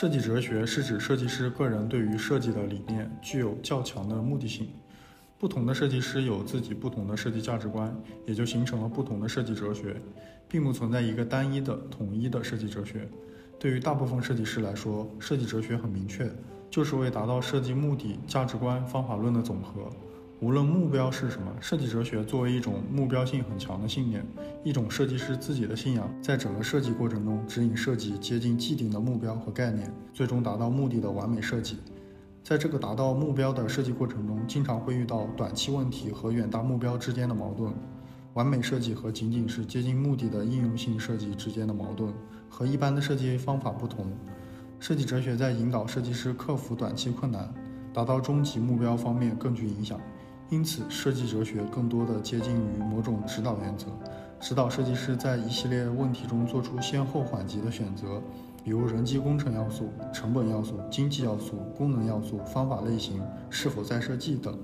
设计哲学是指设计师个人对于设计的理念具有较强的目的性。不同的设计师有自己不同的设计价值观，也就形成了不同的设计哲学，并不存在一个单一的统一的设计哲学。对于大部分设计师来说，设计哲学很明确，就是为达到设计目的、价值观、方法论的总和。无论目标是什么，设计哲学作为一种目标性很强的信念，一种设计师自己的信仰，在整个设计过程中指引设计接近既定的目标和概念，最终达到目的的完美设计。在这个达到目标的设计过程中，经常会遇到短期问题和远大目标之间的矛盾。完美设计和仅仅是接近目的的应用性设计之间的矛盾，和一般的设计方法不同。设计哲学在引导设计师克服短期困难，达到终极目标方面更具影响。因此，设计哲学更多的接近于某种指导原则，指导设计师在一系列问题中做出先后缓急的选择，比如人机工程要素、成本要素、经济要素、功能要素、方法类型、是否再设计等。